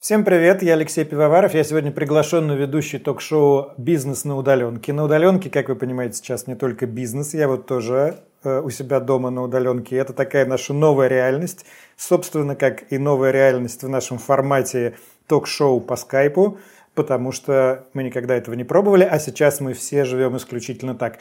Всем привет, я Алексей Пивоваров. Я сегодня приглашенный ведущий ток-шоу «Бизнес на удаленке». На удаленке, как вы понимаете, сейчас не только бизнес. Я вот тоже э, у себя дома на удаленке. Это такая наша новая реальность. Собственно, как и новая реальность в нашем формате ток-шоу по скайпу, потому что мы никогда этого не пробовали, а сейчас мы все живем исключительно так.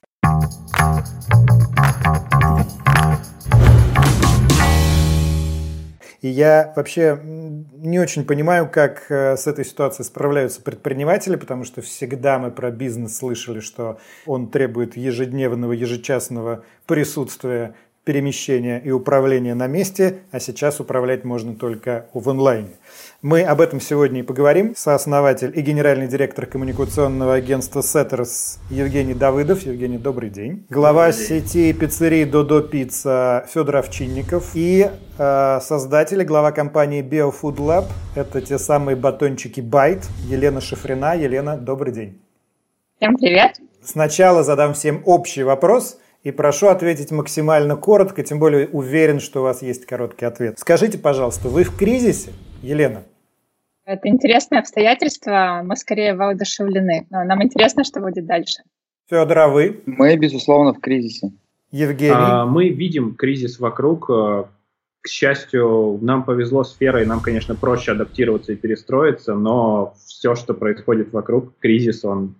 И я вообще не очень понимаю, как э, с этой ситуацией справляются предприниматели, потому что всегда мы про бизнес слышали, что он требует ежедневного, ежечасного присутствия, перемещения и управления на месте, а сейчас управлять можно только в онлайне. Мы об этом сегодня и поговорим. Сооснователь и генеральный директор коммуникационного агентства Setters Евгений Давыдов. Евгений, добрый день. Глава добрый день. сети пиццерий Додо Пицца Федор Овчинников. И э, создатель глава компании BioFood Lab. Это те самые батончики Байт. Елена Шифрина. Елена, добрый день. Всем привет. Сначала задам всем общий вопрос – и прошу ответить максимально коротко, тем более уверен, что у вас есть короткий ответ. Скажите, пожалуйста, вы в кризисе, Елена? Это интересное обстоятельство, мы скорее воодушевлены, но нам интересно, что будет дальше. Федор, а вы? Мы, безусловно, в кризисе. Евгений? А, мы видим кризис вокруг. Э, к счастью, нам повезло сферой, нам, конечно, проще адаптироваться и перестроиться, но все, что происходит вокруг, кризис, он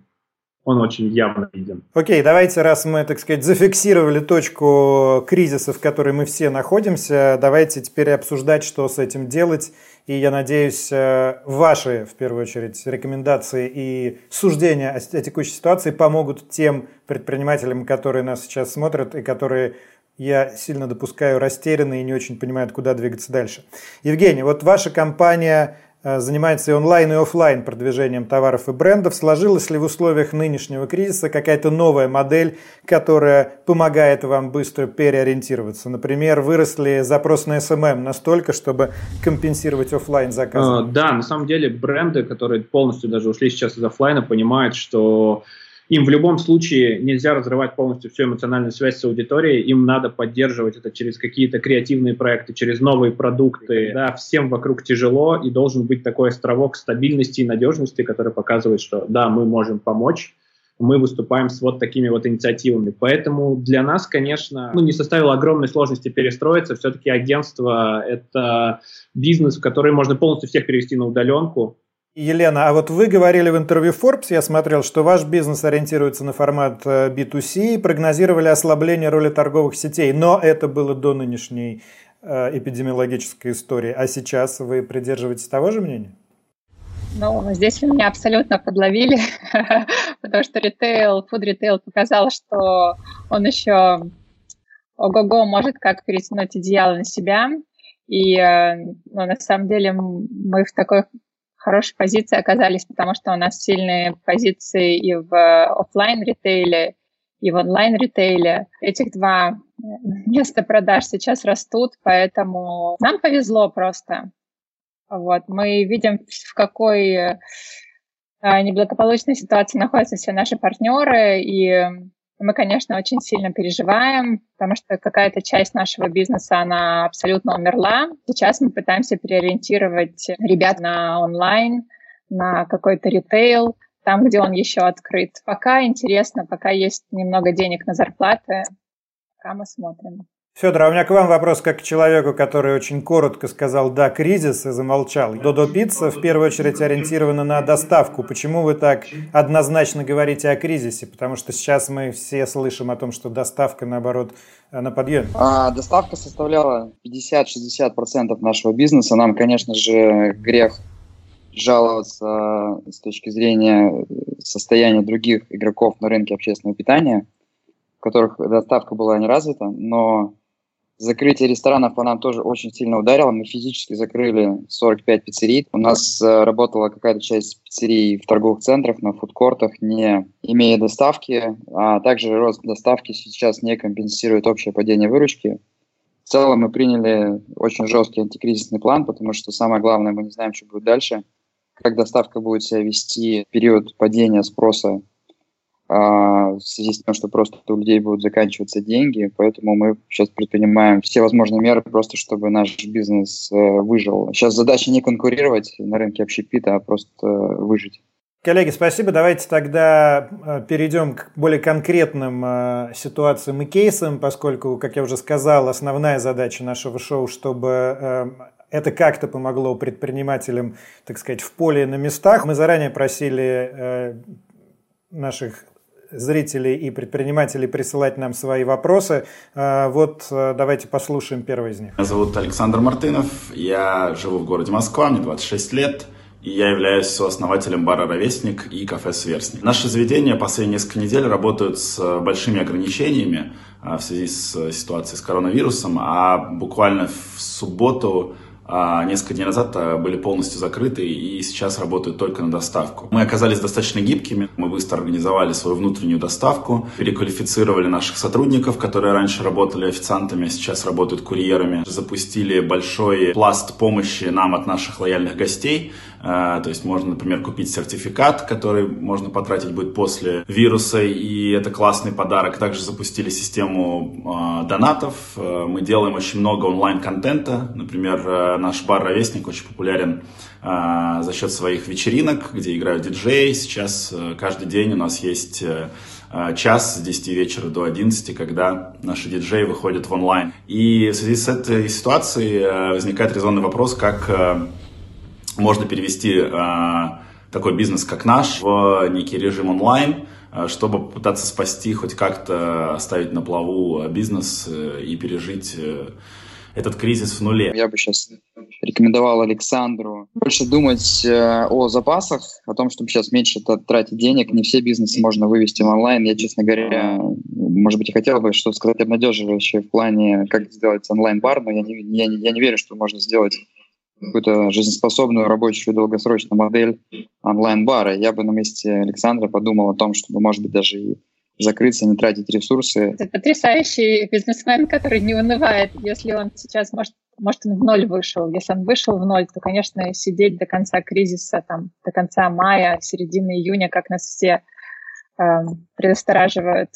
он очень явно виден. Окей, давайте, раз мы, так сказать, зафиксировали точку кризиса, в которой мы все находимся, давайте теперь обсуждать, что с этим делать. И я надеюсь, э, ваши, в первую очередь, рекомендации и суждения о текущей ситуации помогут тем предпринимателям, которые нас сейчас смотрят и которые я сильно допускаю растеряны и не очень понимают, куда двигаться дальше. Евгений, вот ваша компания занимается и онлайн, и офлайн продвижением товаров и брендов. Сложилась ли в условиях нынешнего кризиса какая-то новая модель, которая помогает вам быстро переориентироваться? Например, выросли запрос на SMM настолько, чтобы компенсировать офлайн заказы? Э, да, на самом деле бренды, которые полностью даже ушли сейчас из офлайна, понимают, что им в любом случае нельзя разрывать полностью всю эмоциональную связь с аудиторией, им надо поддерживать это через какие-то креативные проекты, через новые продукты. Да, всем вокруг тяжело, и должен быть такой островок стабильности и надежности, который показывает, что да, мы можем помочь, мы выступаем с вот такими вот инициативами. Поэтому для нас, конечно, ну, не составило огромной сложности перестроиться. Все-таки агентство — это бизнес, в который можно полностью всех перевести на удаленку. Елена, а вот вы говорили в интервью Forbes, я смотрел, что ваш бизнес ориентируется на формат B2C э, и прогнозировали ослабление роли торговых сетей, но это было до нынешней э, эпидемиологической истории. А сейчас вы придерживаетесь того же мнения? Ну, здесь вы меня абсолютно подловили, потому что ритейл, фуд ритейл показал, что он еще ого-го может как перетянуть идеалы на себя. И э, ну, на самом деле мы в такой хорошей позиции оказались, потому что у нас сильные позиции и в офлайн ритейле, и в онлайн ритейле. Этих два места продаж сейчас растут, поэтому нам повезло просто. Вот. Мы видим, в какой э, неблагополучной ситуации находятся все наши партнеры, и мы, конечно, очень сильно переживаем, потому что какая-то часть нашего бизнеса, она абсолютно умерла. Сейчас мы пытаемся переориентировать ребят на онлайн, на какой-то ритейл, там, где он еще открыт. Пока интересно, пока есть немного денег на зарплаты, пока мы смотрим. Федор, а у меня к вам вопрос как к человеку, который очень коротко сказал «да, кризис» и замолчал. Додо Пицца в первую очередь ориентирована на доставку. Почему вы так однозначно говорите о кризисе? Потому что сейчас мы все слышим о том, что доставка, наоборот, на подъеме. А, доставка составляла 50-60% нашего бизнеса. Нам, конечно же, грех жаловаться с точки зрения состояния других игроков на рынке общественного питания, в которых доставка была не развита, но Закрытие ресторанов по нам тоже очень сильно ударило. Мы физически закрыли 45 пиццерий. У нас э, работала какая-то часть пиццерий в торговых центрах, на фудкортах, не имея доставки. А также рост доставки сейчас не компенсирует общее падение выручки. В целом мы приняли очень жесткий антикризисный план, потому что самое главное, мы не знаем, что будет дальше, как доставка будет себя вести в период падения спроса в связи с тем, что просто у людей будут заканчиваться деньги, поэтому мы сейчас предпринимаем все возможные меры просто, чтобы наш бизнес э, выжил. Сейчас задача не конкурировать на рынке общепита, а просто выжить. Коллеги, спасибо. Давайте тогда э, перейдем к более конкретным э, ситуациям и кейсам, поскольку, как я уже сказал, основная задача нашего шоу, чтобы это как-то помогло предпринимателям, так сказать, в поле на местах. Мы заранее просили наших зрителей и предпринимателей присылать нам свои вопросы. А, вот э, давайте послушаем первый из них. Меня зовут Александр Мартынов, я живу в городе Москва, мне 26 лет. И я являюсь сооснователем бара «Ровесник» и кафе «Сверстник». Наши заведения последние несколько недель работают с большими ограничениями а, в связи с ситуацией с коронавирусом, а буквально в субботу несколько дней назад а, были полностью закрыты и сейчас работают только на доставку. Мы оказались достаточно гибкими, мы быстро организовали свою внутреннюю доставку, переквалифицировали наших сотрудников, которые раньше работали официантами, а сейчас работают курьерами, запустили большой пласт помощи нам от наших лояльных гостей, а, то есть можно, например, купить сертификат, который можно потратить будет после вируса, и это классный подарок. Также запустили систему донатов. Мы делаем очень много онлайн-контента. Например, наш бар «Ровесник» очень популярен за счет своих вечеринок, где играют диджеи. Сейчас каждый день у нас есть час с 10 вечера до 11, когда наши диджеи выходят в онлайн. И в связи с этой ситуацией возникает резонный вопрос, как можно перевести э, такой бизнес, как наш, в некий режим онлайн, э, чтобы попытаться спасти, хоть как-то оставить на плаву бизнес э, и пережить этот кризис в нуле. Я бы сейчас рекомендовал Александру больше думать о запасах, о том, чтобы сейчас меньше тратить денег. Не все бизнесы можно вывести в онлайн. Я, честно говоря, может быть, хотел бы что-то сказать обнадеживающее в плане, как сделать онлайн-бар, но я не, я, я не верю, что можно сделать какую-то жизнеспособную рабочую долгосрочную модель онлайн-бара. Я бы на месте Александра подумал о том, чтобы, может быть, даже и закрыться, не тратить ресурсы. Это потрясающий бизнесмен, который не унывает. Если он сейчас, может, может, он в ноль вышел. Если он вышел в ноль, то, конечно, сидеть до конца кризиса, там, до конца мая, середины июня, как нас все э, предостораживают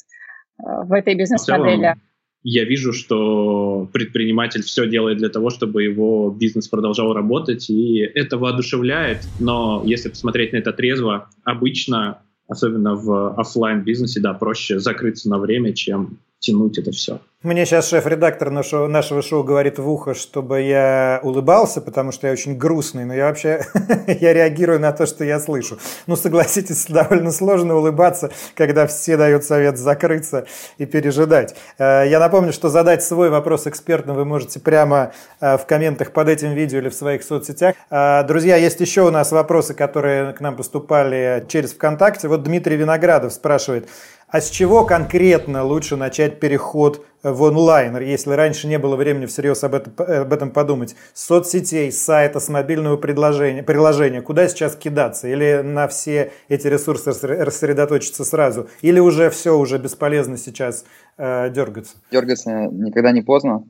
э, в этой бизнес-модели я вижу, что предприниматель все делает для того, чтобы его бизнес продолжал работать, и это воодушевляет. Но если посмотреть на это трезво, обычно, особенно в офлайн бизнесе, да, проще закрыться на время, чем тянуть это все. Мне сейчас шеф-редактор нашего, нашего шоу говорит в ухо, чтобы я улыбался, потому что я очень грустный, но я вообще я реагирую на то, что я слышу. Ну, согласитесь, довольно сложно улыбаться, когда все дают совет закрыться и пережидать. Э, я напомню, что задать свой вопрос экспертно вы можете прямо э, в комментах под этим видео или в своих соцсетях. Э, друзья, есть еще у нас вопросы, которые к нам поступали через ВКонтакте. Вот Дмитрий Виноградов спрашивает, а с чего конкретно лучше начать переход в онлайн, если раньше не было времени всерьез об этом, об этом подумать? С соцсетей, с сайта, с мобильного приложения, приложения. Куда сейчас кидаться? Или на все эти ресурсы рассредоточиться сразу? Или уже все, уже бесполезно сейчас э, дергаться? Дергаться никогда не поздно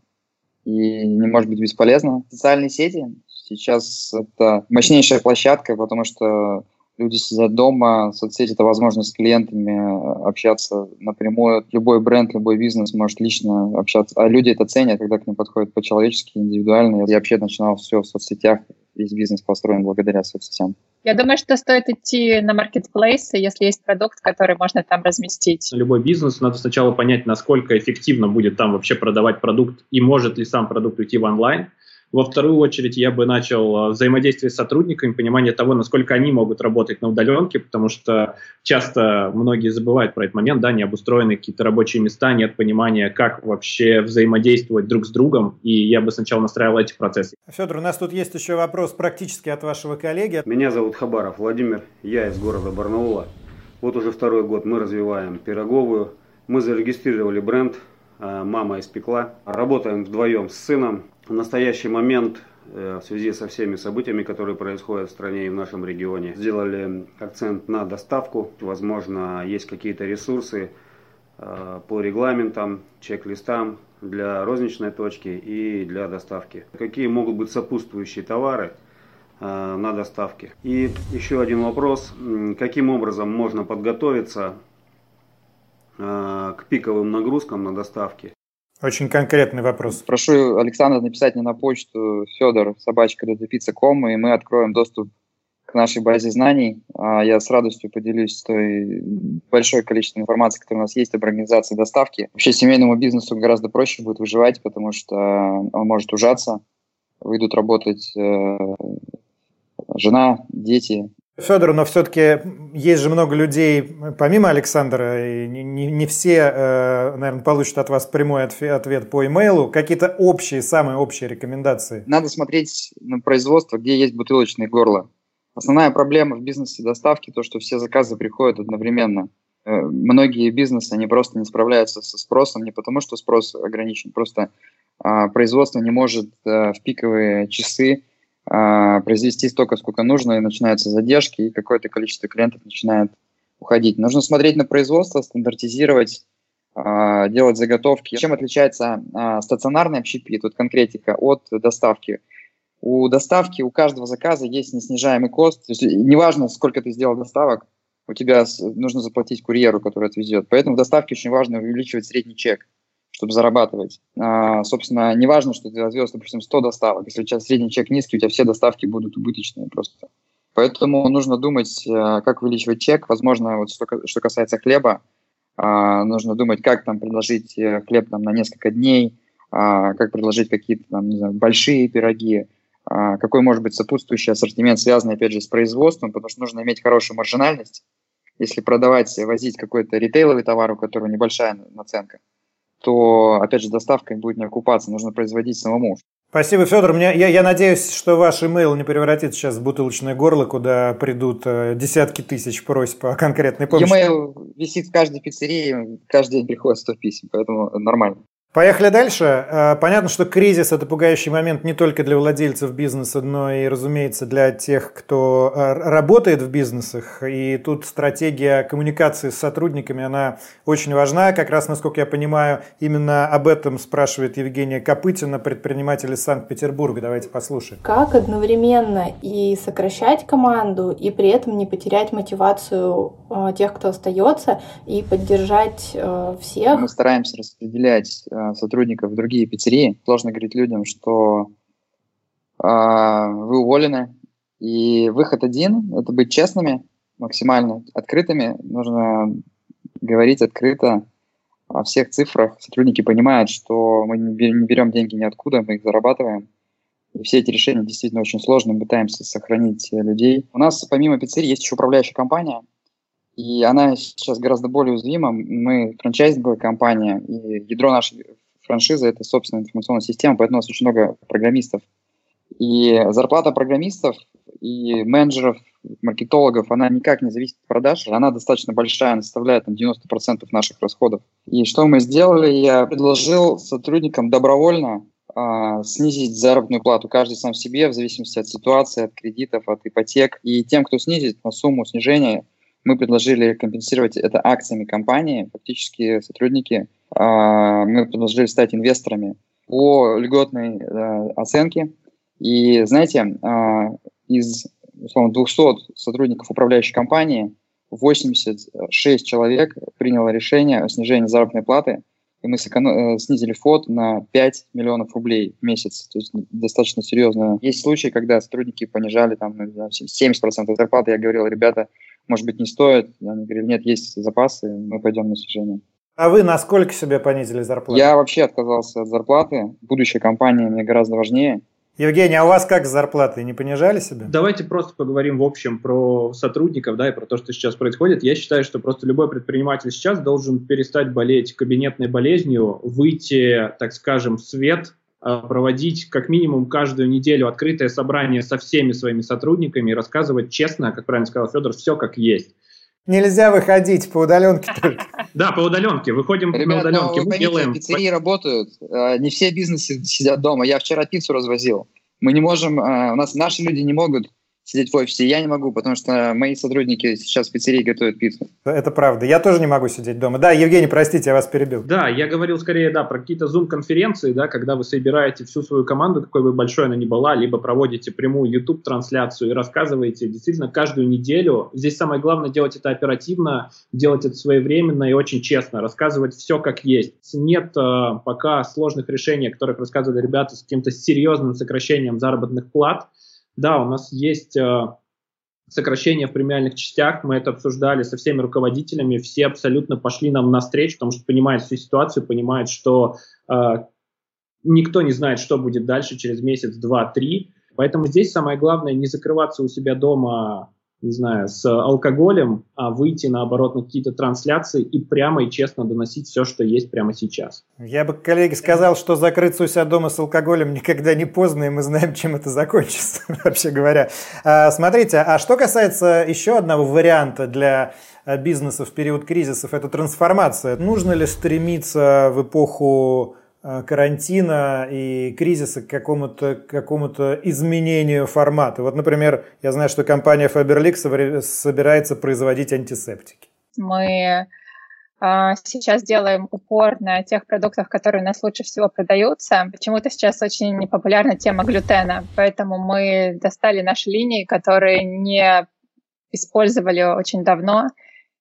и не может быть бесполезно. Социальные сети сейчас это мощнейшая площадка, потому что люди сидят дома, соцсети – это возможность с клиентами э, общаться напрямую. Любой бренд, любой бизнес может лично общаться. А люди это ценят, когда к ним подходят по-человечески, индивидуально. Я вообще начинал все в соцсетях, весь бизнес построен благодаря соцсетям. Я думаю, что стоит идти на маркетплейсы, если есть продукт, который можно там разместить. Любой бизнес надо сначала понять, насколько эффективно будет там вообще продавать продукт и может ли сам продукт уйти в онлайн. Во вторую очередь я бы начал а, взаимодействие с сотрудниками, понимание того, насколько они могут работать на удаленке, потому что часто многие забывают про этот момент, да, не обустроены какие-то рабочие места, нет понимания, как вообще взаимодействовать друг с другом, и я бы сначала настраивал эти процессы. Федор, у нас тут есть еще вопрос практически от вашего коллеги. Меня зовут Хабаров Владимир, я из города Барнаула. Вот уже второй год мы развиваем пироговую. Мы зарегистрировали бренд а, «Мама испекла». Работаем вдвоем с сыном. В настоящий момент э, в связи со всеми событиями, которые происходят в стране и в нашем регионе, сделали акцент на доставку. Возможно, есть какие-то ресурсы э, по регламентам, чек-листам для розничной точки и для доставки. Какие могут быть сопутствующие товары э, на доставке? И еще один вопрос. Каким образом можно подготовиться к пиковым нагрузкам на доставке. Очень конкретный вопрос. Прошу Александра написать мне на почту Федор собачка ком, и мы откроем доступ к нашей базе знаний. А я с радостью поделюсь той большой количеством информации, которая у нас есть об организации доставки. Вообще семейному бизнесу гораздо проще будет выживать, потому что он может ужаться, выйдут работать э, жена, дети, Федор, но все-таки есть же много людей, помимо Александра, и не, не, все, э, наверное, получат от вас прямой ответ по имейлу. Какие-то общие, самые общие рекомендации? Надо смотреть на производство, где есть бутылочные горла. Основная проблема в бизнесе доставки то, что все заказы приходят одновременно. Э, многие бизнесы, они просто не справляются со спросом, не потому что спрос ограничен, просто а, производство не может э, в пиковые часы произвести столько, сколько нужно, и начинаются задержки, и какое-то количество клиентов начинает уходить. Нужно смотреть на производство, стандартизировать, а, делать заготовки. Чем отличается а, стационарный общепит, вот конкретика, от доставки? У доставки, у каждого заказа есть неснижаемый кост. То есть неважно, сколько ты сделал доставок, у тебя нужно заплатить курьеру, который отвезет. Поэтому в доставке очень важно увеличивать средний чек чтобы зарабатывать. А, собственно, не важно, что ты развез, допустим, 100 доставок. Если у тебя средний чек низкий, у тебя все доставки будут убыточные просто. Поэтому нужно думать, э, как увеличивать чек. Возможно, вот что, что касается хлеба, а, нужно думать, как там предложить э, хлеб там, на несколько дней, а, как предложить какие-то там, не знаю, большие пироги, а, какой может быть сопутствующий ассортимент, связанный, опять же, с производством, потому что нужно иметь хорошую маржинальность. Если продавать, возить какой-то ритейловый товар, у которого небольшая наценка, то, опять же, доставкой будет не окупаться, нужно производить самому. Спасибо, Федор. Мне, я, я надеюсь, что ваш имейл не превратится сейчас в бутылочное горло, куда придут э, десятки тысяч просьб о конкретной помощи. Имейл висит в каждой пиццерии, каждый день приходит 100 писем, поэтому нормально. Поехали дальше. Э, понятно, что кризис – это пугающий момент не только для владельцев бизнеса, но и, разумеется, для тех, кто э, работает в бизнесах. И тут стратегия коммуникации с сотрудниками, она очень важна. Как раз, насколько я понимаю, именно об этом спрашивает Евгения Копытина, предприниматель из Санкт-Петербурга. Давайте послушаем. Как одновременно и сокращать команду, и при этом не потерять мотивацию э, тех, кто остается, и поддержать всех? Мы стараемся распределять сотрудников в другие пиццерии. Сложно говорить людям, что э, вы уволены. И выход один – это быть честными, максимально открытыми. Нужно говорить открыто о всех цифрах. Сотрудники понимают, что мы не берем деньги ниоткуда, мы их зарабатываем. И все эти решения действительно очень сложные, мы пытаемся сохранить людей. У нас помимо пиццерии есть еще управляющая компания – и она сейчас гораздо более уязвима. Мы франчайзинговая компания, и ядро нашей франшизы – это собственная информационная система, поэтому у нас очень много программистов. И зарплата программистов и менеджеров, маркетологов, она никак не зависит от продаж, она достаточно большая, она составляет там, 90% наших расходов. И что мы сделали? Я предложил сотрудникам добровольно а, снизить заработную плату каждый сам себе в зависимости от ситуации, от кредитов, от ипотек. И тем, кто снизит на сумму снижения, мы предложили компенсировать это акциями компании. Фактически сотрудники, а, мы предложили стать инвесторами по льготной э, оценке. И знаете, а, из условно, 200 сотрудников управляющей компании 86 человек приняло решение о снижении заработной платы, и мы сэконом... Э, снизили фот на 5 миллионов рублей в месяц. То есть достаточно серьезно. Есть случаи, когда сотрудники понижали там, 70% зарплаты. Я говорил, ребята, может быть, не стоит. Они говорили, нет, есть запасы, мы пойдем на снижение. А вы насколько себе понизили зарплату? Я вообще отказался от зарплаты. Будущая компания мне гораздо важнее. Евгений, а у вас как с зарплатой? Не понижали себя? Давайте просто поговорим в общем про сотрудников, да, и про то, что сейчас происходит. Я считаю, что просто любой предприниматель сейчас должен перестать болеть кабинетной болезнью, выйти, так скажем, в свет, Э, проводить как минимум каждую неделю открытое собрание со всеми своими сотрудниками и рассказывать честно, как правильно сказал Федор, все как есть. Нельзя выходить по удаленке только. Да, по удаленке. Выходим Ребят, на удаленке. Мы делаем... пиццерии работают. Э, не все бизнесы сидят дома. Я вчера пиццу развозил. Мы не можем... Э, у нас наши люди не могут сидеть в офисе. Я не могу, потому что мои сотрудники сейчас в пиццерии готовят пиццу. Это правда. Я тоже не могу сидеть дома. Да, Евгений, простите, я вас перебил. Да, я говорил скорее, да, про какие-то Zoom-конференции, да, когда вы собираете всю свою команду, какой бы большой она ни была, либо проводите прямую YouTube-трансляцию и рассказываете действительно каждую неделю. Здесь самое главное делать это оперативно, делать это своевременно и очень честно, рассказывать все как есть. Нет э, пока сложных решений, о которых рассказывали ребята с каким-то серьезным сокращением заработных плат, да, у нас есть э, сокращение в премиальных частях, мы это обсуждали со всеми руководителями, все абсолютно пошли нам навстречу, потому что понимают всю ситуацию, понимают, что э, никто не знает, что будет дальше через месяц, два, три. Поэтому здесь самое главное не закрываться у себя дома не знаю, с алкоголем, а выйти, наоборот, на какие-то трансляции и прямо и честно доносить все, что есть прямо сейчас. Я бы, коллеги, сказал, что закрыться у себя дома с алкоголем никогда не поздно, и мы знаем, чем это закончится, вообще говоря. А, смотрите, а что касается еще одного варианта для бизнеса в период кризисов, это трансформация. Нужно ли стремиться в эпоху Э, карантина и кризиса к какому-то какому изменению формата. Вот, например, я знаю, что компания Faberlic собирается производить антисептики. Мы а, сейчас делаем упор на тех продуктах, которые у нас лучше всего продаются. Почему-то сейчас очень непопулярна тема глютена, поэтому мы достали наши линии, которые не использовали очень давно,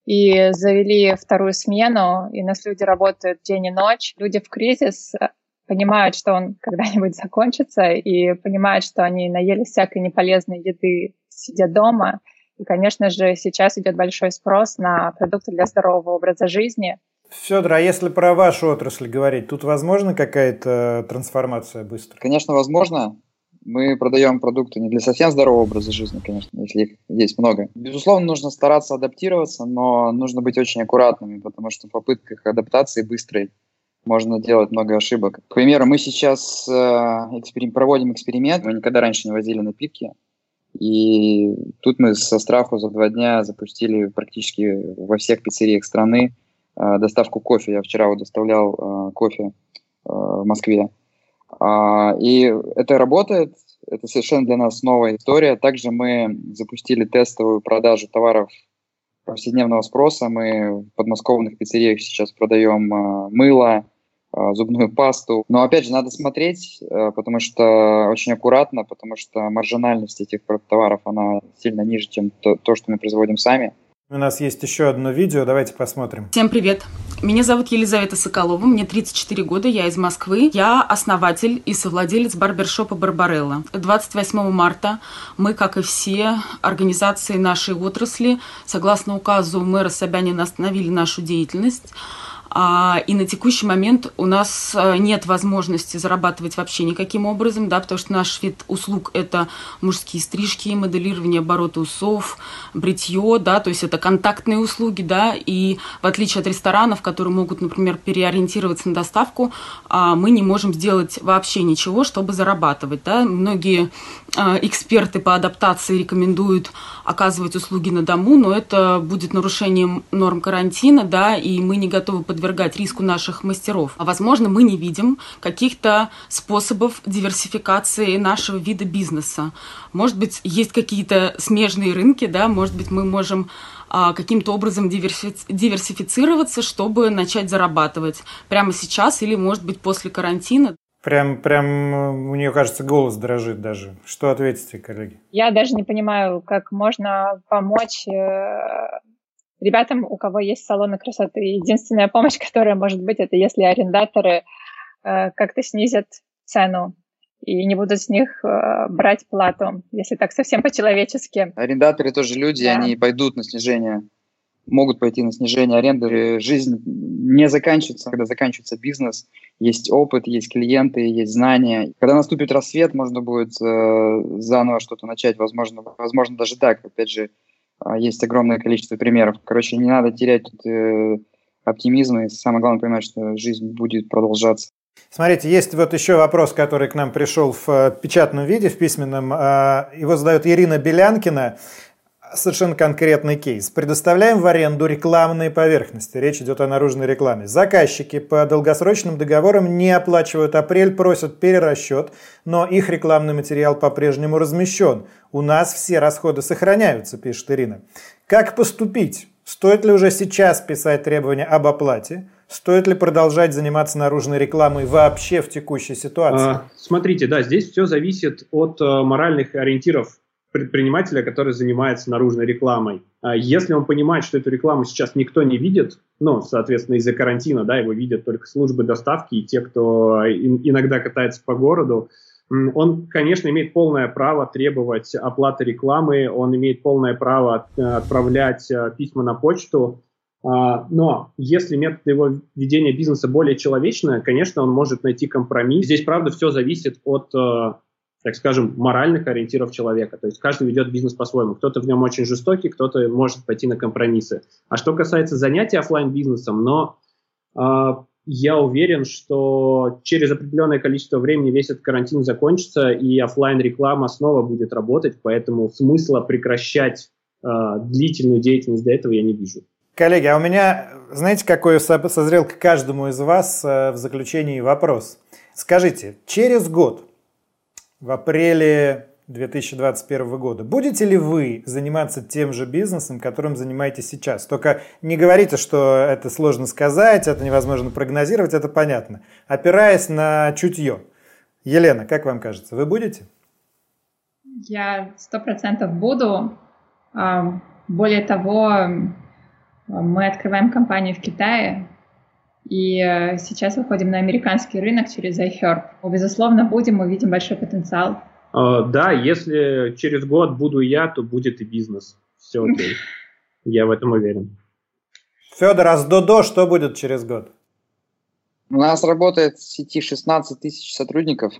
и завели вторую смену, и у нас люди работают день и ночь. Люди в кризис э, понимают, что он когда-нибудь закончится, и понимают, что они наели всякой неполезной еды, сидя дома. И, конечно же, сейчас идет большой спрос на продукты для здорового образа жизни. Федор, а если про вашу отрасль говорить, тут возможно какая-то трансформация быстро? Конечно, возможно мы продаем продукты не для совсем здорового образа жизни, конечно, если их есть много. Безусловно, нужно стараться адаптироваться, но нужно быть очень аккуратными, потому что в попытках адаптации быстрой можно делать много ошибок. К примеру, мы сейчас э, эксперим, проводим эксперимент, мы никогда раньше не возили напитки, и тут мы со страху за два дня запустили практически во всех пиццериях страны э, доставку кофе. Я вчера вот доставлял э, кофе э, в Москве. А, и это работает, это совершенно для нас новая история. Также мы запустили тестовую продажу товаров повседневного спроса. Мы в подмосковных пиццериях сейчас продаем а, мыло, а, зубную пасту. Но опять же, надо смотреть, потому что очень аккуратно, потому что маржинальность этих товаров, она сильно ниже, чем то, то что мы производим сами. У нас есть еще одно видео, давайте посмотрим. Всем привет! Меня зовут Елизавета Соколова, мне 34 года, я из Москвы. Я основатель и совладелец барбершопа «Барбарелла». 28 марта мы, как и все организации нашей отрасли, согласно указу мэра Собянина, остановили нашу деятельность. А, и на текущий момент у нас э, нет возможности зарабатывать вообще никаким образом, да, потому что наш вид услуг – это мужские стрижки, моделирование оборота усов, бритье, да, то есть это контактные услуги, да, и в отличие от ресторанов, которые могут, например, переориентироваться на доставку, а, мы не можем сделать вообще ничего, чтобы зарабатывать, да. Многие э, эксперты по адаптации рекомендуют оказывать услуги на дому, но это будет нарушением норм карантина, да, и мы не готовы подвергать подвергать риску наших мастеров. А возможно, мы не видим каких-то способов диверсификации нашего вида бизнеса. Может быть, есть какие-то смежные рынки, да, может быть, мы можем а, каким-то образом диверсифицироваться, чтобы начать зарабатывать прямо сейчас или, может быть, после карантина. Прям, прям э, у нее, кажется, голос дрожит даже. Что ответите, коллеги? Я даже не понимаю, как можно помочь э, ребятам, у кого есть салоны красоты. Единственная помощь, которая может быть, это если арендаторы э, как-то снизят цену и не будут с них э, брать плату, если так совсем по-человечески. Арендаторы тоже люди, да. они пойдут на снижение, могут пойти на снижение аренды. Жизнь не заканчивается, когда заканчивается бизнес. Есть опыт, есть клиенты, есть знания. Когда наступит рассвет, можно будет э, заново что-то начать. Возможно, возможно даже так. Опять же, есть огромное количество примеров. Короче, не надо терять э, оптимизм, и самое главное понимать, что жизнь будет продолжаться. Смотрите, есть вот еще вопрос, который к нам пришел в э, печатном виде, в письменном. А, его задает Ирина Белянкина. Совершенно конкретный кейс. Предоставляем в аренду рекламные поверхности. Речь идет о наружной рекламе. Заказчики по долгосрочным договорам не оплачивают апрель, просят перерасчет, но их рекламный материал по-прежнему размещен. У нас все расходы сохраняются, пишет Ирина. Как поступить? Стоит ли уже сейчас писать требования об оплате? Стоит ли продолжать заниматься наружной рекламой вообще в текущей ситуации? А, смотрите, да, здесь все зависит от э, моральных ориентиров предпринимателя, который занимается наружной рекламой. А если он понимает, что эту рекламу сейчас никто не видит, ну, соответственно, из-за карантина, да, его видят только службы доставки и те, кто иногда катается по городу, он, конечно, имеет полное право требовать оплаты рекламы, он имеет полное право э, отправлять э, письма на почту, а, но если метод его ведения бизнеса более человечный, конечно, он может найти компромисс. Здесь, правда, все зависит от э, так скажем, моральных ориентиров человека. То есть каждый ведет бизнес по-своему. Кто-то в нем очень жестокий, кто-то может пойти на компромиссы. А что касается занятий офлайн бизнесом но э, я уверен, что через определенное количество времени весь этот карантин закончится, и офлайн реклама снова будет работать, поэтому смысла прекращать э, длительную деятельность до этого я не вижу. Коллеги, а у меня, знаете, какой созрел к каждому из вас э, в заключении вопрос. Скажите, через год в апреле 2021 года. Будете ли вы заниматься тем же бизнесом, которым занимаетесь сейчас? Только не говорите, что это сложно сказать, это невозможно прогнозировать, это понятно. Опираясь на чутье. Елена, как вам кажется, вы будете? Я сто процентов буду. А, более того, мы открываем компанию в Китае, и э, сейчас выходим на американский рынок через iHerb. Безусловно, будем, мы видим большой потенциал. Uh, да, если через год буду я, то будет и бизнес. Все окей. Я в этом уверен. Федор, а с Додо что будет через год? У нас работает в сети 16 тысяч сотрудников,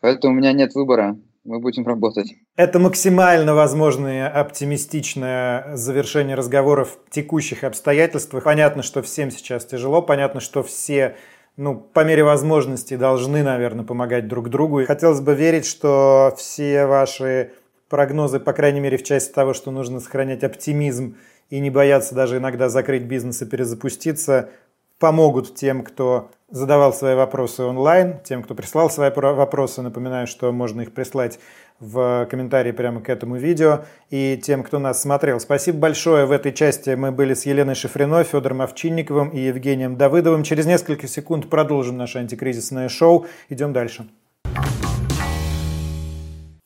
поэтому у меня нет выбора мы будем работать. Это максимально возможное оптимистичное завершение разговоров в текущих обстоятельствах. Понятно, что всем сейчас тяжело, понятно, что все ну, по мере возможности должны, наверное, помогать друг другу. Хотелось бы верить, что все ваши прогнозы, по крайней мере, в части того, что нужно сохранять оптимизм и не бояться даже иногда закрыть бизнес и перезапуститься, помогут тем, кто задавал свои вопросы онлайн, тем, кто прислал свои вопросы. Напоминаю, что можно их прислать в комментарии прямо к этому видео. И тем, кто нас смотрел. Спасибо большое. В этой части мы были с Еленой Шифрино, Федором Овчинниковым и Евгением Давыдовым. Через несколько секунд продолжим наше антикризисное шоу. Идем дальше.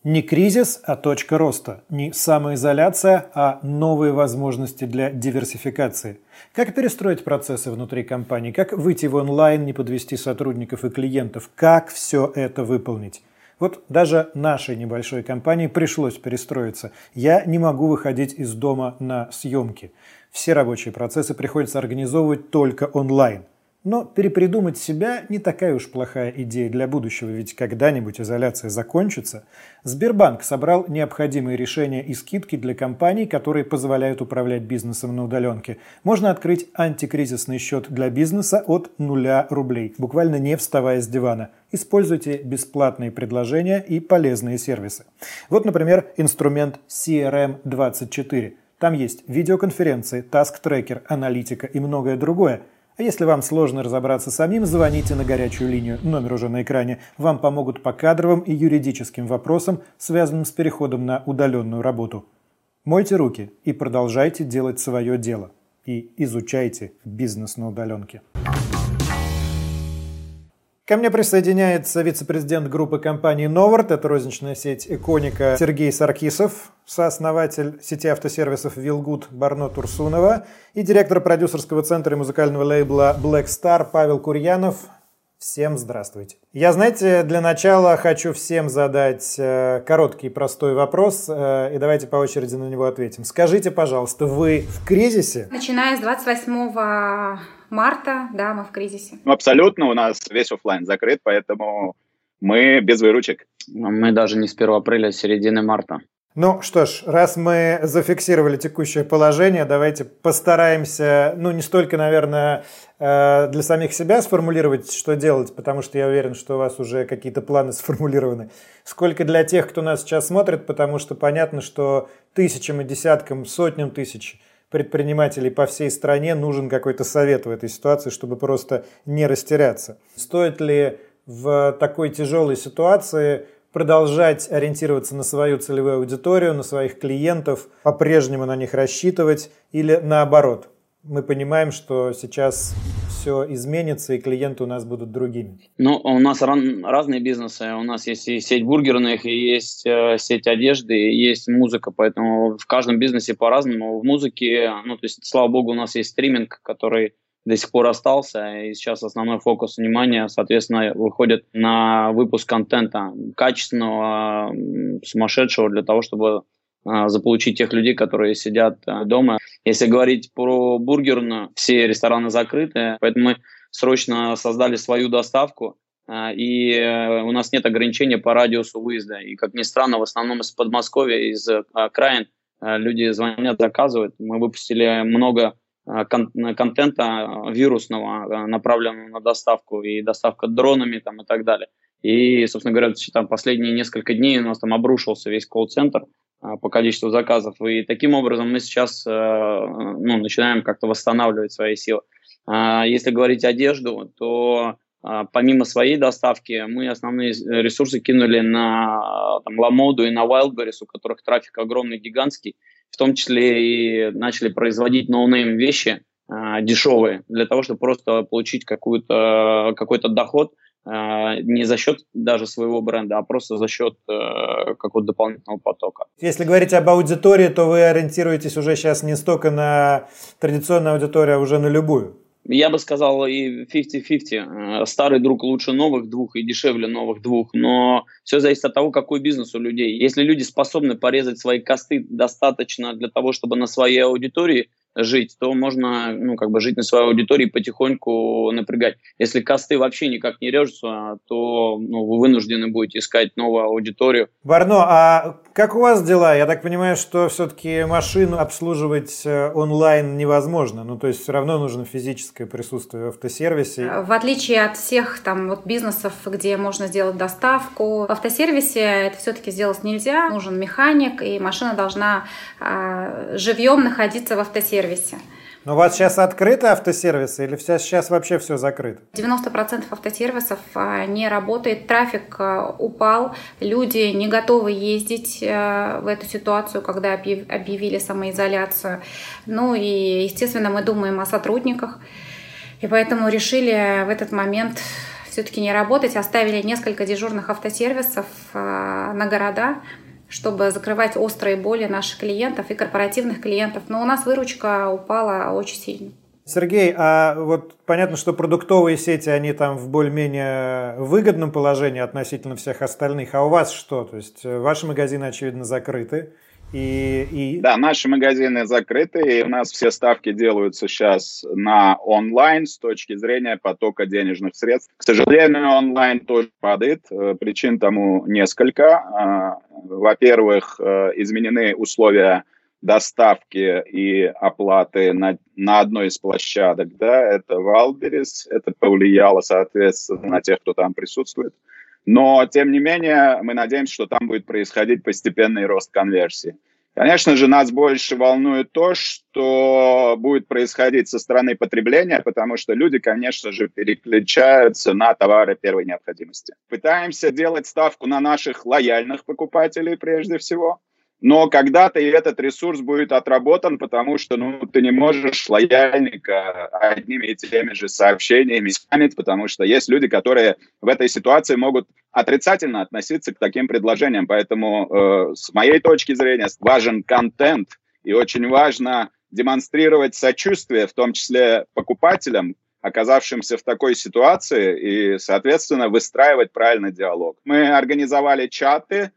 Не кризис, а точка роста. Не самоизоляция, а новые возможности для диверсификации. Как перестроить процессы внутри компании, как выйти в онлайн, не подвести сотрудников и клиентов, как все это выполнить. Вот даже нашей небольшой компании пришлось перестроиться. Я не могу выходить из дома на съемки. Все рабочие процессы приходится организовывать только онлайн. Но перепридумать себя не такая уж плохая идея для будущего, ведь когда-нибудь изоляция закончится. Сбербанк собрал необходимые решения и скидки для компаний, которые позволяют управлять бизнесом на удаленке. Можно открыть антикризисный счет для бизнеса от нуля рублей, буквально не вставая с дивана. Используйте бесплатные предложения и полезные сервисы. Вот, например, инструмент CRM24. Там есть видеоконференции, таск-трекер, аналитика и многое другое – а если вам сложно разобраться самим, звоните на горячую линию, номер уже на экране. Вам помогут по кадровым и юридическим вопросам, связанным с переходом на удаленную работу. Мойте руки и продолжайте делать свое дело. И изучайте бизнес на удаленке. Ко мне присоединяется вице-президент группы компании «Новард», это розничная сеть «Иконика» Сергей Саркисов, сооснователь сети автосервисов «Вилгуд» Барно Турсунова и директор продюсерского центра и музыкального лейбла «Black Star» Павел Курьянов. Всем здравствуйте. Я, знаете, для начала хочу всем задать э, короткий простой вопрос, э, и давайте по очереди на него ответим. Скажите, пожалуйста, вы в кризисе? Начиная с 28 марта, да, мы в кризисе. Ну, абсолютно, у нас весь офлайн закрыт, поэтому мы без выручек. Мы даже не с 1 апреля, а с середины марта. Ну что ж, раз мы зафиксировали текущее положение, давайте постараемся, ну не столько, наверное, э, для самих себя сформулировать, что делать, потому что я уверен, что у вас уже какие-то планы сформулированы, сколько для тех, кто нас сейчас смотрит, потому что понятно, что тысячам и десяткам, сотням тысяч предпринимателей по всей стране нужен какой-то совет в этой ситуации, чтобы просто не растеряться. Стоит ли в такой тяжелой ситуации продолжать ориентироваться на свою целевую аудиторию, на своих клиентов, по-прежнему на них рассчитывать или наоборот? Мы понимаем, что сейчас все изменится и клиенты у нас будут другими. Ну, у нас ран, разные бизнесы. У нас есть и сеть бургерных, и есть э, сеть одежды, и есть музыка. Поэтому в каждом бизнесе по-разному. В музыке, ну, то есть, слава богу, у нас есть стриминг, который до сих пор остался, и сейчас основной фокус внимания, соответственно, выходит на выпуск контента качественного, сумасшедшего для того, чтобы заполучить тех людей, которые сидят а, дома. Если говорить про бургерную, все рестораны закрыты, поэтому мы срочно создали свою доставку, а, и э, у нас нет ограничения по радиусу выезда. И, как ни странно, в основном из Подмосковья, из окраин люди звонят, заказывают. Мы выпустили много кон- контента вирусного, направленного на доставку и доставка дронами там, и так далее. И, собственно говоря, там последние несколько дней у нас там обрушился весь колл-центр по количеству заказов. И таким образом мы сейчас ну, начинаем как-то восстанавливать свои силы. Если говорить одежду, то помимо своей доставки мы основные ресурсы кинули на там, Ламоду и на Wildberries, у которых трафик огромный, гигантский в том числе и начали производить no-name вещи э, дешевые, для того, чтобы просто получить какой-то доход э, не за счет даже своего бренда, а просто за счет э, какого-то дополнительного потока. Если говорить об аудитории, то вы ориентируетесь уже сейчас не столько на традиционную аудиторию, а уже на любую. Я бы сказал и 50-50. Э, старый друг лучше новых двух и дешевле новых двух. Но все зависит от того, какой бизнес у людей. Если люди способны порезать свои косты достаточно для того, чтобы на своей аудитории жить, то можно, ну, как бы жить на своей аудитории потихоньку напрягать. Если косты вообще никак не режутся, то ну, вы вынуждены будете искать новую аудиторию. Варно, а как у вас дела? Я так понимаю, что все-таки машину обслуживать э, онлайн невозможно. Ну, то есть все равно нужно физическое присутствие в автосервисе. В отличие от всех там вот бизнесов, где можно сделать доставку, в автосервисе это все-таки сделать нельзя. Нужен механик, и машина должна а, живьем находиться в автосервисе автосервисе. Но у вас сейчас открыты автосервисы или сейчас вообще все закрыто? 90% автосервисов а, не работает, трафик а, упал, люди не готовы ездить а, в эту ситуацию, когда объявили самоизоляцию. Ну и, естественно, мы думаем о сотрудниках, и поэтому решили в этот момент все-таки не работать, оставили несколько дежурных автосервисов на города, чтобы закрывать острые боли наших клиентов и корпоративных клиентов. Но у нас выручка упала очень сильно. Сергей, а вот понятно, что продуктовые сети, они там в более-менее выгодном положении относительно всех остальных. А у вас что? То есть э, ваши магазины, очевидно, закрыты. И, и... Да, наши магазины закрыты, и у нас все ставки делаются сейчас на онлайн с точки зрения потока денежных средств. К сожалению, онлайн тоже падает. Э, причин тому несколько. А, во-первых, э, изменены условия доставки и оплаты на, на одной из площадок, да, это Валберис, это повлияло, соответственно, на тех, кто там присутствует. Но, тем не менее, мы надеемся, что там будет происходить постепенный рост конверсии. Конечно же, нас больше волнует то, что будет происходить со стороны потребления, потому что люди, конечно же, переключаются на товары первой необходимости. Пытаемся делать ставку на наших лояльных покупателей прежде всего – но когда-то и этот ресурс будет отработан, потому что ну, ты не можешь лояльника одними и теми же сообщениями спамить, потому что есть люди, которые в этой ситуации могут отрицательно относиться к таким предложениям. Поэтому э, с моей точки зрения важен контент, и очень важно демонстрировать сочувствие, в том числе покупателям, оказавшимся в такой ситуации, и, соответственно, выстраивать правильный диалог. Мы организовали чаты,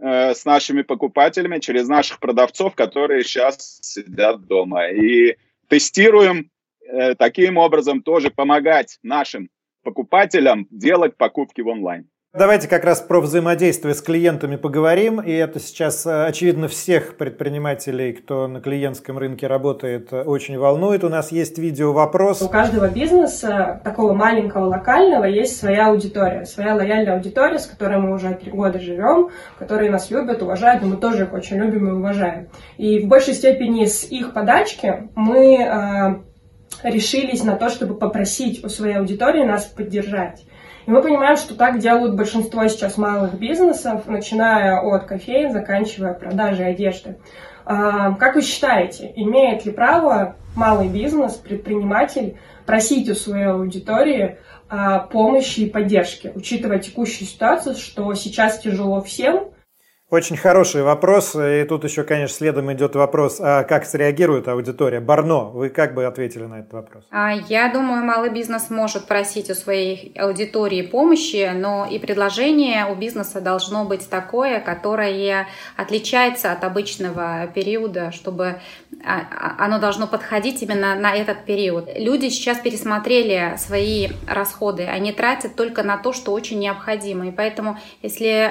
с нашими покупателями, через наших продавцов, которые сейчас сидят дома. И тестируем э, таким образом тоже помогать нашим покупателям делать покупки в онлайн. Давайте как раз про взаимодействие с клиентами поговорим. И это сейчас, э, очевидно, всех предпринимателей, кто на клиентском рынке работает, э, очень волнует. У нас есть видео-вопрос. У каждого бизнеса, такого маленького, локального, есть своя аудитория, своя лояльная аудитория, с которой мы уже три года живем, которые нас любят, уважают, и мы тоже их очень любим и уважаем. И в большей степени с их подачки мы э, решились на то, чтобы попросить у своей аудитории нас поддержать. И мы понимаем, что так делают большинство сейчас малых бизнесов, начиная от кофеин, заканчивая продажей одежды. А, как вы считаете, имеет ли право малый бизнес, предприниматель просить у своей аудитории а, помощи и поддержки, учитывая текущую ситуацию, что сейчас тяжело всем, очень хороший вопрос. И тут еще, конечно, следом идет вопрос, а как среагирует аудитория? Барно, вы как бы ответили на этот вопрос? А, я думаю, малый бизнес может просить у своей аудитории помощи, но и предложение у бизнеса должно быть такое, которое отличается от обычного периода, чтобы а, а, оно должно подходить именно на этот период. Люди сейчас пересмотрели свои расходы, они тратят только на то, что очень необходимо. И поэтому, если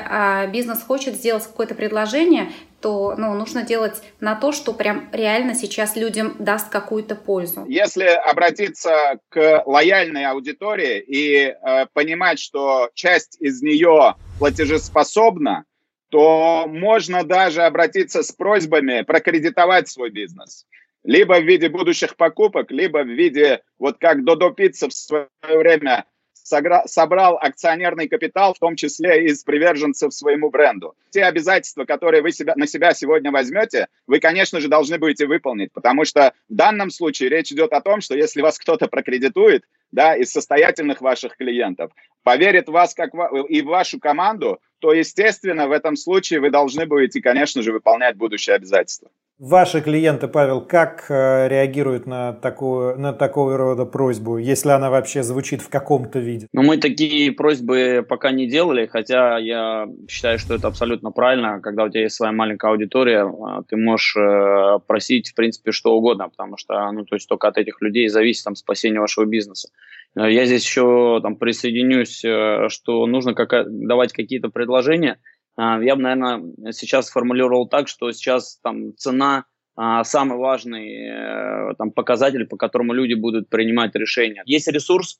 бизнес хочет сделать какое-то предложение, то ну, нужно делать на то, что прям реально сейчас людям даст какую-то пользу. Если обратиться к лояльной аудитории и э, понимать, что часть из нее платежеспособна, то можно даже обратиться с просьбами прокредитовать свой бизнес. Либо в виде будущих покупок, либо в виде, вот как Додо Пицца в свое время собрал акционерный капитал, в том числе из приверженцев своему бренду. Те обязательства, которые вы себя, на себя сегодня возьмете, вы, конечно же, должны будете выполнить, потому что в данном случае речь идет о том, что если вас кто-то прокредитует, да, из состоятельных ваших клиентов, поверит в вас как и в вашу команду, то, естественно, в этом случае вы должны будете, конечно же, выполнять будущие обязательства. Ваши клиенты, Павел, как э, реагируют на такую, на такого рода просьбу, если она вообще звучит в каком-то виде? Ну, мы такие просьбы пока не делали, хотя я считаю, что это абсолютно правильно. Когда у тебя есть своя маленькая аудитория, а, ты можешь э, просить, в принципе, что угодно, потому что, ну, то есть только от этих людей зависит там спасение вашего бизнеса. Э, я здесь еще там присоединюсь, что нужно давать какие-то предложения – я бы, наверное, сейчас сформулировал так, что сейчас там цена а, самый важный э, там, показатель, по которому люди будут принимать решения. Есть ресурс,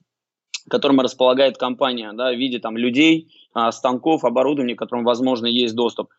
которым располагает компания да, в виде там, людей, а, станков, оборудования, к которым, возможно, есть доступ.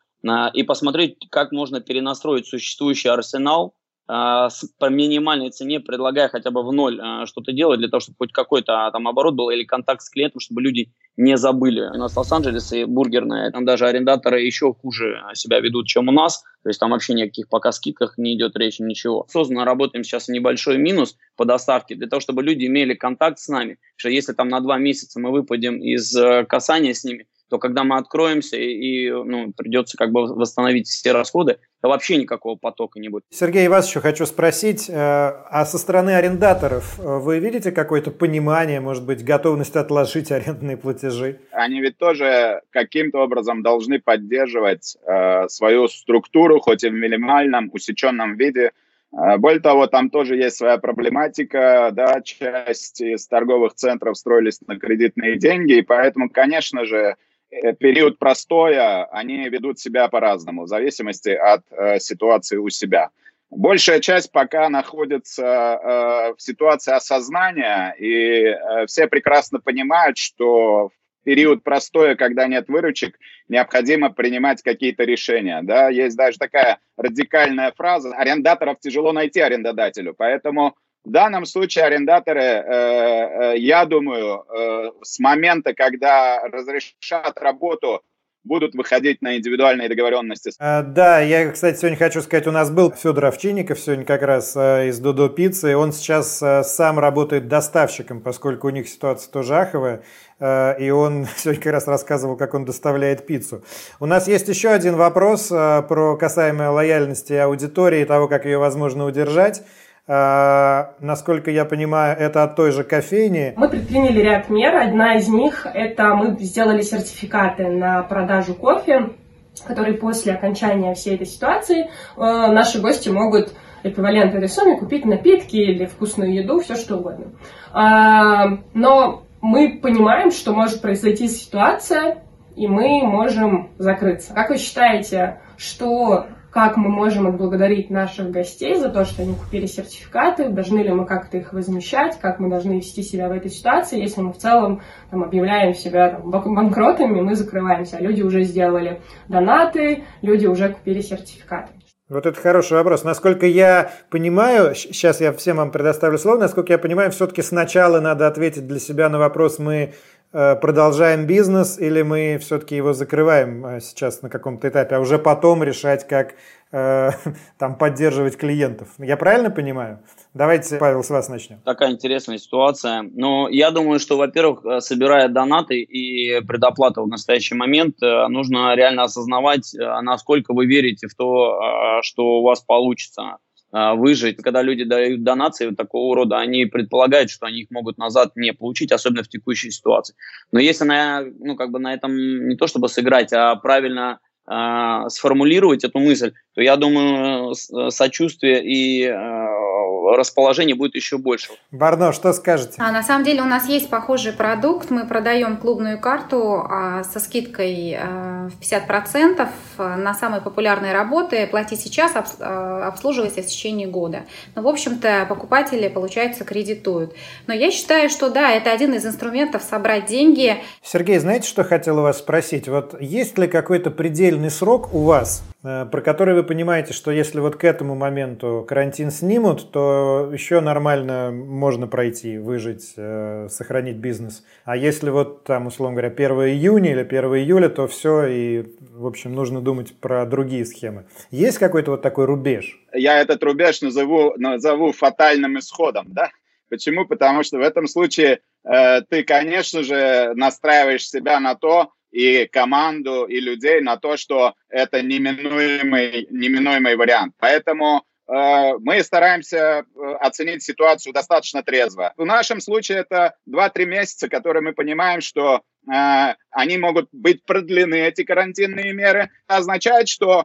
И посмотреть, как можно перенастроить существующий арсенал по минимальной цене, предлагая хотя бы в ноль что-то делать для того, чтобы хоть какой-то там оборот был или контакт с клиентом, чтобы люди не забыли. У нас Лос-Анджелес и бургерная, там даже арендаторы еще хуже себя ведут, чем у нас. То есть там вообще никаких пока скидках не идет речи, ничего. Осознанно работаем сейчас небольшой минус по доставке, для того, чтобы люди имели контакт с нами. Что если там на два месяца мы выпадем из э, касания с ними, то когда мы откроемся и, ну, придется как бы восстановить все расходы, то вообще никакого потока не будет. Сергей, вас еще хочу спросить, э, а со стороны арендаторов э, вы видите какое-то понимание, может быть, готовность отложить арендные платежи? Они ведь тоже каким-то образом должны поддерживать э, свою структуру, хоть и в минимальном, усеченном виде, более того, там тоже есть своя проблематика, да, часть из торговых центров строились на кредитные деньги, и поэтому, конечно же, Э, период простоя, они ведут себя по-разному, в зависимости от э, ситуации у себя. Большая часть пока находится э, в ситуации осознания, и э, все прекрасно понимают, что в период простоя, когда нет выручек, необходимо принимать какие-то решения. Да? Есть даже такая радикальная фраза, арендаторов тяжело найти арендодателю, поэтому в данном случае арендаторы, э, э, я думаю, э, с момента, когда разрешат работу, будут выходить на индивидуальные договоренности. А, да, я, кстати, сегодня хочу сказать, у нас был Федор Овчинников сегодня как раз из Додо Пиццы. Он сейчас сам работает доставщиком, поскольку у них ситуация тоже аховая. И он сегодня как раз рассказывал, как он доставляет пиццу. У нас есть еще один вопрос про касаемое лояльности аудитории и того, как ее возможно удержать. А, насколько я понимаю, это от той же кофейни. Мы предприняли ряд мер. Одна из них – это мы сделали сертификаты на продажу кофе, которые после окончания всей этой ситуации э, наши гости могут эквивалент этой сумме купить напитки или вкусную еду, все что угодно. А, но мы понимаем, что может произойти ситуация, и мы можем закрыться. Как вы считаете, что как мы можем отблагодарить наших гостей за то, что они купили сертификаты, должны ли мы как-то их возмещать, как мы должны вести себя в этой ситуации, если мы в целом там, объявляем себя там, банкротами, мы закрываемся, а люди уже сделали донаты, люди уже купили сертификаты. Вот это хороший вопрос. Насколько я понимаю, сейчас я всем вам предоставлю слово, насколько я понимаю, все-таки сначала надо ответить для себя на вопрос, мы продолжаем бизнес или мы все-таки его закрываем э, сейчас на каком-то этапе, а уже потом решать, как э, там поддерживать клиентов. Я правильно понимаю? Давайте, Павел, с вас начнем. Такая интересная ситуация. Но я думаю, что, во-первых, собирая донаты и предоплату в настоящий момент, нужно реально осознавать, насколько вы верите в то, что у вас получится выжить. Когда люди дают донации такого рода, они предполагают, что они их могут назад не получить, особенно в текущей ситуации. Но если на, ну, как бы на этом не то чтобы сыграть, а правильно э, сформулировать эту мысль, то я думаю, сочувствие и э, расположение будет еще больше. Барно, что скажете? А, на самом деле у нас есть похожий продукт. Мы продаем клубную карту а, со скидкой а, в 50% на самые популярные работы. Плати сейчас, а, обслуживайся в течение года. Но, в общем-то, покупатели, получается, кредитуют. Но я считаю, что да, это один из инструментов собрать деньги. Сергей, знаете, что хотел у вас спросить? Вот есть ли какой-то предельный срок у вас, э, про который вы понимаете, что если вот к этому моменту карантин снимут, то еще нормально можно пройти, выжить, э, сохранить бизнес. А если вот там, условно говоря, 1 июня или 1 июля, то все, и, в общем, нужно думать про другие схемы. Есть какой-то вот такой рубеж? Я этот рубеж назову, назову фатальным исходом, да? Почему? Потому что в этом случае э, ты, конечно же, настраиваешь себя на то, и команду, и людей на то, что это неминуемый, неминуемый вариант. Поэтому Э, мы стараемся э, оценить ситуацию достаточно трезво. В нашем случае это 2-3 месяца, которые мы понимаем, что э, они могут быть продлены, эти карантинные меры, означает, что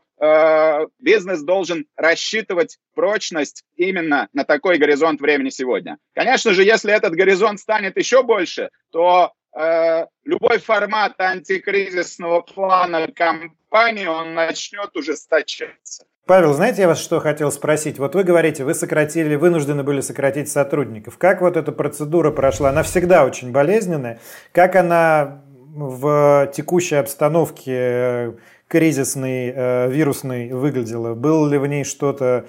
бизнес должен рассчитывать прочность именно на такой горизонт времени сегодня. Конечно же, если этот горизонт станет еще больше, то любой формат антикризисного плана компании, он начнет ужесточаться. Павел, знаете, я вас что хотел спросить? Вот вы говорите, вы сократили, вынуждены были сократить сотрудников. Как вот эта процедура прошла? Она всегда очень болезненная. Как она в текущей обстановке э, кризисной, э, вирусной выглядела? Было ли в ней что-то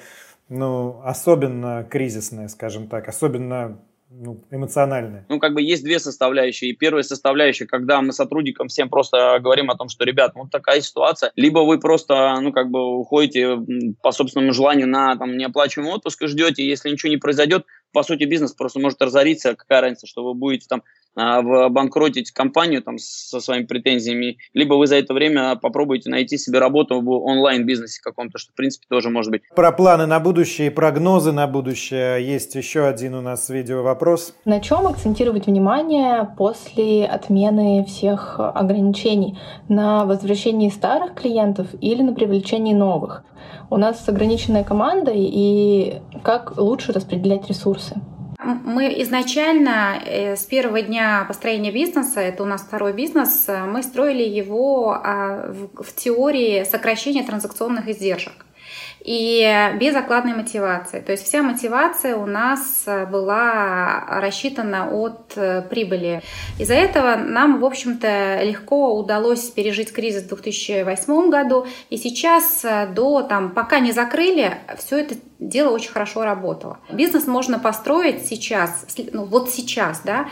ну, особенно кризисное, скажем так, особенно ну, эмоциональное? Ну, как бы есть две составляющие. И первая составляющая, когда мы сотрудникам всем просто говорим о том, что, ребят, вот такая ситуация, либо вы просто, ну, как бы уходите по собственному желанию на там неоплачиваемый отпуск и ждете, если ничего не произойдет, по сути, бизнес просто может разориться, какая разница, что вы будете там банкротить компанию там, со своими претензиями, либо вы за это время попробуете найти себе работу в онлайн-бизнесе каком-то, что, в принципе, тоже может быть. Про планы на будущее и прогнозы на будущее есть еще один у нас видео вопрос. На чем акцентировать внимание после отмены всех ограничений? На возвращении старых клиентов или на привлечении новых? У нас ограниченная команда, и как лучше распределять ресурсы? Мы изначально э, с первого дня построения бизнеса, это у нас второй бизнес, э, мы строили его а, в теории сокращения транзакционных издержек и без окладной мотивации. То есть вся мотивация у нас э, была рассчитана от э, прибыли. Из-за этого нам, в общем-то, легко удалось пережить кризис в 2008 году, и сейчас э, до, там, пока не закрыли, все это дело очень хорошо работало. Бизнес можно построить сейчас, ну вот сейчас, да,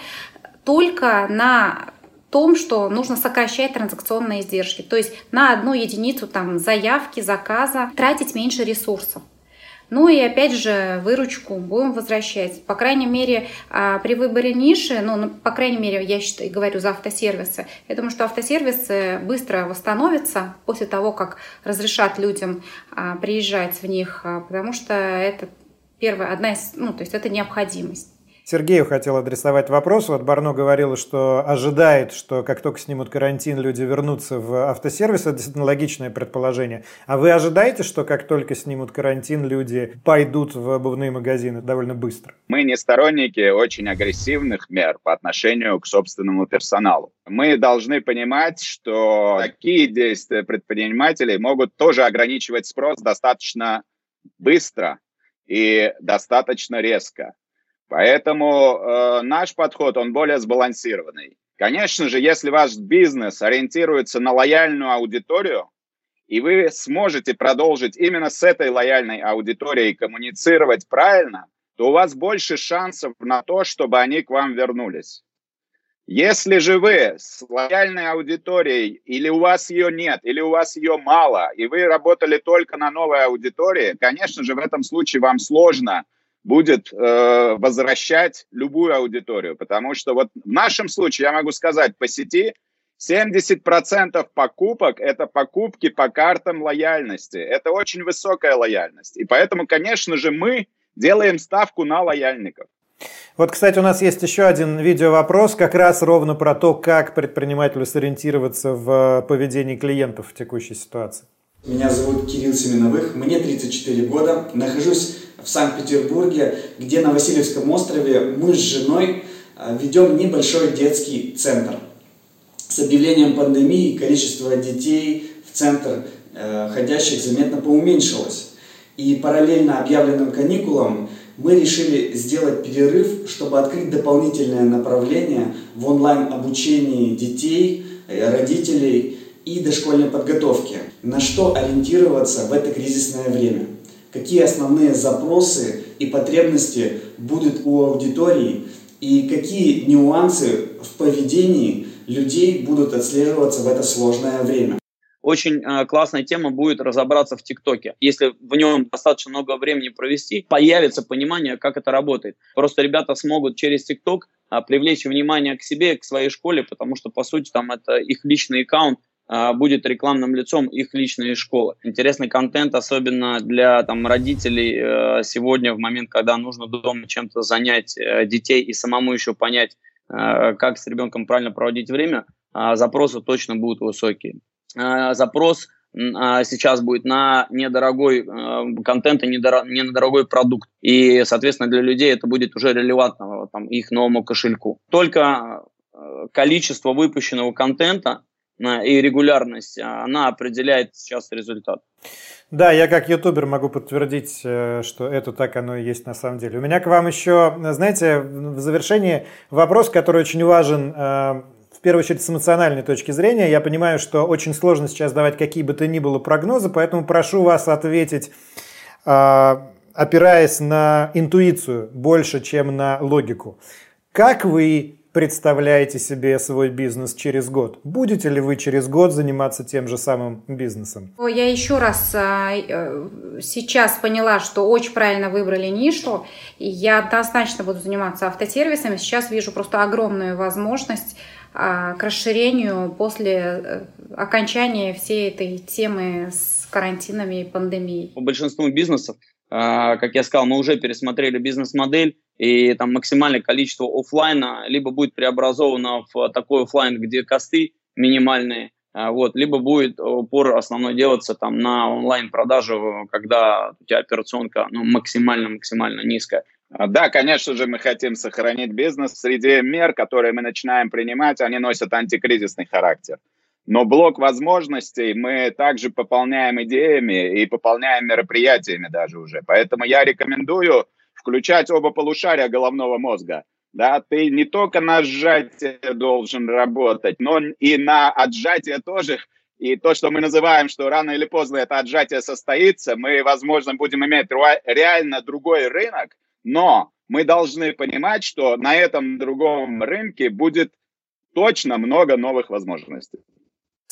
только на том, что нужно сокращать транзакционные издержки. То есть на одну единицу там, заявки, заказа тратить меньше ресурсов. Ну и опять же выручку будем возвращать. По крайней мере, а, при выборе ниши, ну, по крайней мере, я считаю, говорю за автосервисы, я думаю, что автосервисы быстро восстановятся после того, как разрешат людям а, приезжать в них, а, потому что это первая, одна из, ну, то есть это необходимость. Сергею хотел адресовать вопрос. Вот Барно говорила, что ожидает, что как только снимут карантин, люди вернутся в автосервис. Это действительно логичное предположение. А вы ожидаете, что как только снимут карантин, люди пойдут в обувные магазины довольно быстро? Мы не сторонники очень агрессивных мер по отношению к собственному персоналу. Мы должны понимать, что такие действия предпринимателей могут тоже ограничивать спрос достаточно быстро и достаточно резко. Поэтому э, наш подход, он более сбалансированный. Конечно же, если ваш бизнес ориентируется на лояльную аудиторию, и вы сможете продолжить именно с этой лояльной аудиторией коммуницировать правильно, то у вас больше шансов на то, чтобы они к вам вернулись. Если же вы с лояльной аудиторией, или у вас ее нет, или у вас ее мало, и вы работали только на новой аудитории, конечно же, в этом случае вам сложно будет э, возвращать любую аудиторию. Потому что вот в нашем случае, я могу сказать, по сети 70% покупок – это покупки по картам лояльности. Это очень высокая лояльность. И поэтому, конечно же, мы делаем ставку на лояльников. Вот, кстати, у нас есть еще один видео-вопрос, как раз ровно про то, как предпринимателю сориентироваться в поведении клиентов в текущей ситуации. Меня зовут Кирилл Семеновых, мне 34 года, нахожусь в Санкт-Петербурге, где на Васильевском острове мы с женой а, ведем небольшой детский центр. С объявлением пандемии количество детей в центр э, ходящих заметно поуменьшилось. И параллельно объявленным каникулам мы решили сделать перерыв, чтобы открыть дополнительное направление в онлайн-обучении детей, э, родителей и дошкольной подготовке. На что ориентироваться в это кризисное время? Какие основные запросы и потребности будут у аудитории и какие нюансы в поведении людей будут отслеживаться в это сложное время? очень э, классная тема будет разобраться в ТикТоке. Если в нем достаточно много времени провести, появится понимание, как это работает. Просто ребята смогут через ТикТок э, привлечь внимание к себе, к своей школе, потому что, по сути, там это их личный аккаунт, а, будет рекламным лицом их личной школы. Интересный контент, особенно для там, родителей э, сегодня, в момент, когда нужно дома чем-то занять э, детей и самому еще понять, э, как с ребенком правильно проводить время, а, запросы точно будут высокие. А, запрос сейчас будет на недорогой контент и не на дорогой продукт. И, соответственно, для людей это будет уже релевантно там, их новому кошельку. Только количество выпущенного контента и регулярность, а, она определяет сейчас результат. Да, я как ютубер могу подтвердить, э, что это так оно и есть на самом деле. У меня к вам еще, знаете, в завершении вопрос, который очень важен э, в первую очередь с эмоциональной точки зрения. Я понимаю, что очень сложно сейчас давать какие бы то ни было прогнозы, поэтому прошу вас ответить, э, опираясь на интуицию больше, чем на логику. Как вы представляете себе свой бизнес через год? Будете ли вы через год заниматься тем же самым бизнесом? Я еще раз а, э, сейчас поняла, что очень правильно выбрали нишу. Я однозначно буду заниматься автосервисами. Сейчас вижу просто огромную возможность а, к расширению после э, окончания всей этой темы с карантинами и пандемией. По большинству бизнесов, как я сказал, мы уже пересмотрели бизнес-модель, и там максимальное количество офлайна либо будет преобразовано в такой офлайн, где косты минимальные, а, вот, либо будет упор основной делаться там на онлайн-продажу, когда у тебя операционка ну, максимально-максимально низкая. А, да, конечно же, мы хотим сохранить бизнес. Среди мер, которые мы начинаем принимать, они носят антикризисный характер. Но блок возможностей мы также пополняем идеями и пополняем мероприятиями даже уже. Поэтому я рекомендую включать оба полушария головного мозга. Да, ты не только на сжатие должен работать, но и на отжатие тоже. И то, что мы называем, что рано или поздно это отжатие состоится, мы, возможно, будем иметь реально другой рынок, но мы должны понимать, что на этом другом рынке будет точно много новых возможностей.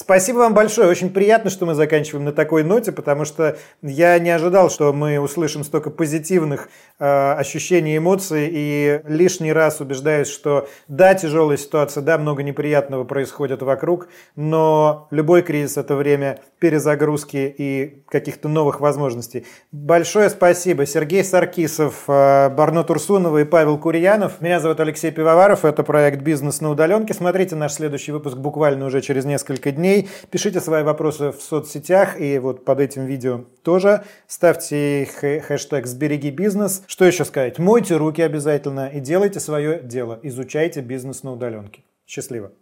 Спасибо вам большое. Очень приятно, что мы заканчиваем на такой ноте, потому что я не ожидал, что мы услышим столько позитивных э, ощущений, эмоций, и лишний раз убеждаюсь, что да, тяжелая ситуация, да, много неприятного происходит вокруг, но любой кризис – это время перезагрузки и каких-то новых возможностей. Большое спасибо. Сергей Саркисов, э, Барно Турсунова и Павел Курьянов. Меня зовут Алексей Пивоваров. Это проект «Бизнес на удаленке». Смотрите наш следующий выпуск буквально уже через несколько дней дней. Пишите свои вопросы в соцсетях и вот под этим видео тоже. Ставьте хэштег «Сбереги бизнес». Что еще сказать? Мойте руки обязательно и делайте свое дело. Изучайте бизнес на удаленке. Счастливо.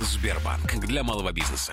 Сбербанк для малого бизнеса.